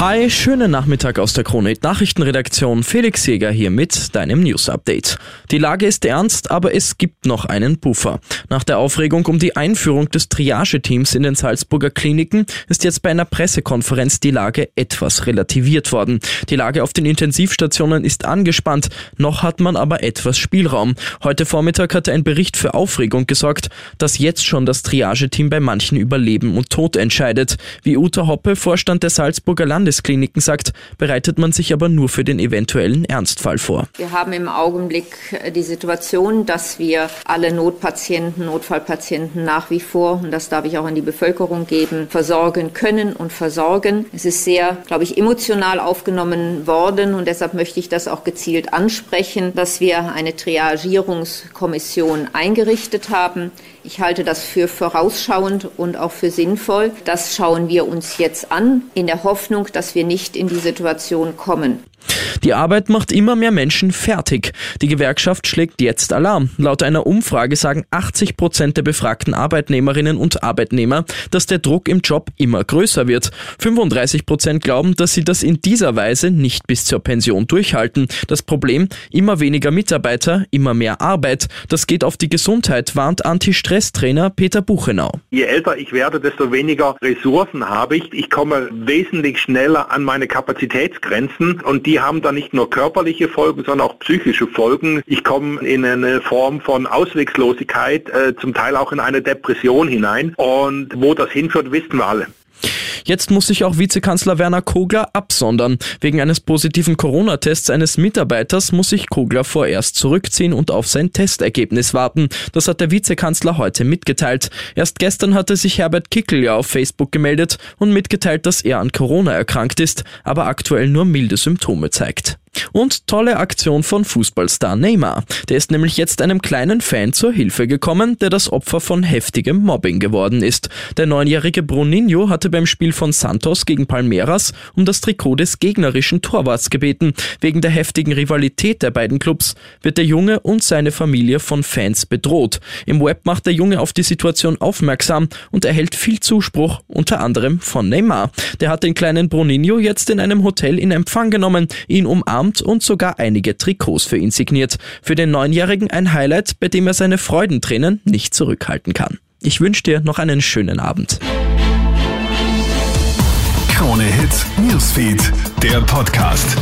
Hi, schönen Nachmittag aus der Krone Nachrichtenredaktion. Felix Jäger hier mit deinem News Update. Die Lage ist ernst, aber es gibt noch einen Puffer. Nach der Aufregung um die Einführung des Triage-Teams in den Salzburger Kliniken ist jetzt bei einer Pressekonferenz die Lage etwas relativiert worden. Die Lage auf den Intensivstationen ist angespannt, noch hat man aber etwas Spielraum. Heute Vormittag hatte ein Bericht für Aufregung gesorgt, dass jetzt schon das Triage-Team bei manchen über Leben und Tod entscheidet. Wie Uta Hoppe, Vorstand der Salzburger Land Landeskliniken sagt, bereitet man sich aber nur für den eventuellen Ernstfall vor. Wir haben im Augenblick äh, die Situation, dass wir alle Notpatienten, Notfallpatienten nach wie vor, und das darf ich auch an die Bevölkerung geben, versorgen können und versorgen. Es ist sehr, glaube ich, emotional aufgenommen worden und deshalb möchte ich das auch gezielt ansprechen, dass wir eine Triagierungskommission eingerichtet haben. Ich halte das für vorausschauend und auch für sinnvoll. Das schauen wir uns jetzt an, in der Hoffnung, dass wir nicht in die Situation kommen. Die Arbeit macht immer mehr Menschen fertig. Die Gewerkschaft schlägt jetzt Alarm. Laut einer Umfrage sagen 80 Prozent der befragten Arbeitnehmerinnen und Arbeitnehmer, dass der Druck im Job immer größer wird. 35 Prozent glauben, dass sie das in dieser Weise nicht bis zur Pension durchhalten. Das Problem, immer weniger Mitarbeiter, immer mehr Arbeit. Das geht auf die Gesundheit, warnt Anti-Stress-Trainer Peter Buchenau. Je älter ich werde, desto weniger Ressourcen habe ich. Ich komme wesentlich schneller an meine Kapazitätsgrenzen und die haben dann nicht nur körperliche Folgen, sondern auch psychische Folgen. Ich komme in eine Form von Ausweglosigkeit, äh, zum Teil auch in eine Depression hinein. Und wo das hinführt, wissen wir alle. Jetzt muss sich auch Vizekanzler Werner Kogler absondern. Wegen eines positiven Corona-Tests eines Mitarbeiters muss sich Kogler vorerst zurückziehen und auf sein Testergebnis warten. Das hat der Vizekanzler heute mitgeteilt. Erst gestern hatte sich Herbert Kickel ja auf Facebook gemeldet und mitgeteilt, dass er an Corona erkrankt ist, aber aktuell nur milde Symptome zeigt. Und tolle Aktion von Fußballstar Neymar. Der ist nämlich jetzt einem kleinen Fan zur Hilfe gekommen, der das Opfer von heftigem Mobbing geworden ist. Der neunjährige Bruninho hatte beim Spiel von Santos gegen Palmeiras um das Trikot des gegnerischen Torwarts gebeten. Wegen der heftigen Rivalität der beiden Clubs wird der Junge und seine Familie von Fans bedroht. Im Web macht der Junge auf die Situation aufmerksam und erhält viel Zuspruch, unter anderem von Neymar. Der hat den kleinen Bruninho jetzt in einem Hotel in Empfang genommen, ihn umarmt umarmt und sogar einige Trikots für ihn signiert. Für den Neunjährigen ein Highlight, bei dem er seine Freudentränen nicht zurückhalten kann. Ich wünsche dir noch einen schönen Abend. Krone Hits, Newsfeed, der Podcast.